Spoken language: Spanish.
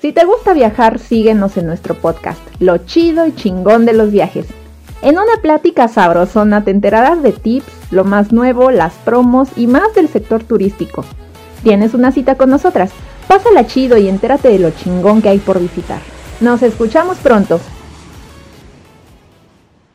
Si te gusta viajar, síguenos en nuestro podcast, Lo chido y chingón de los viajes. En una plática sabrosona te enterarás de tips, lo más nuevo, las promos y más del sector turístico. ¿Tienes una cita con nosotras? Pásala chido y entérate de lo chingón que hay por visitar. Nos escuchamos pronto.